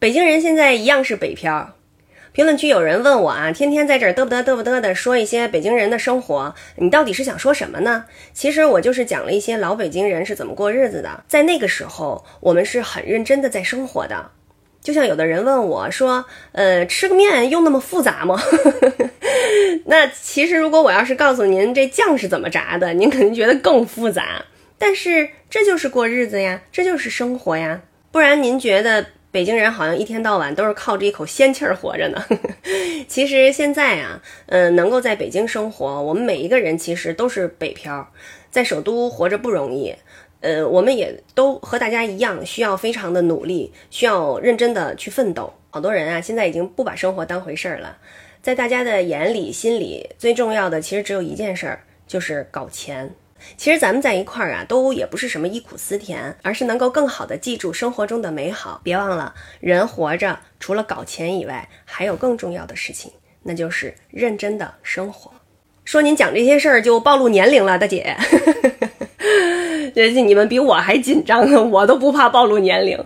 北京人现在一样是北漂。评论区有人问我啊，天天在这儿嘚不嘚嘚不嘚的说一些北京人的生活，你到底是想说什么呢？其实我就是讲了一些老北京人是怎么过日子的。在那个时候，我们是很认真的在生活的。就像有的人问我说，呃，吃个面用那么复杂吗？那其实如果我要是告诉您这酱是怎么炸的，您肯定觉得更复杂。但是这就是过日子呀，这就是生活呀。不然您觉得？北京人好像一天到晚都是靠着一口仙气儿活着呢。其实现在啊，嗯，能够在北京生活，我们每一个人其实都是北漂，在首都活着不容易。呃，我们也都和大家一样，需要非常的努力，需要认真的去奋斗。好多人啊，现在已经不把生活当回事儿了。在大家的眼里、心里，最重要的其实只有一件事儿，就是搞钱。其实咱们在一块儿啊，都也不是什么忆苦思甜，而是能够更好的记住生活中的美好。别忘了，人活着除了搞钱以外，还有更重要的事情，那就是认真的生活。说您讲这些事儿就暴露年龄了，大姐，这你们比我还紧张呢，我都不怕暴露年龄。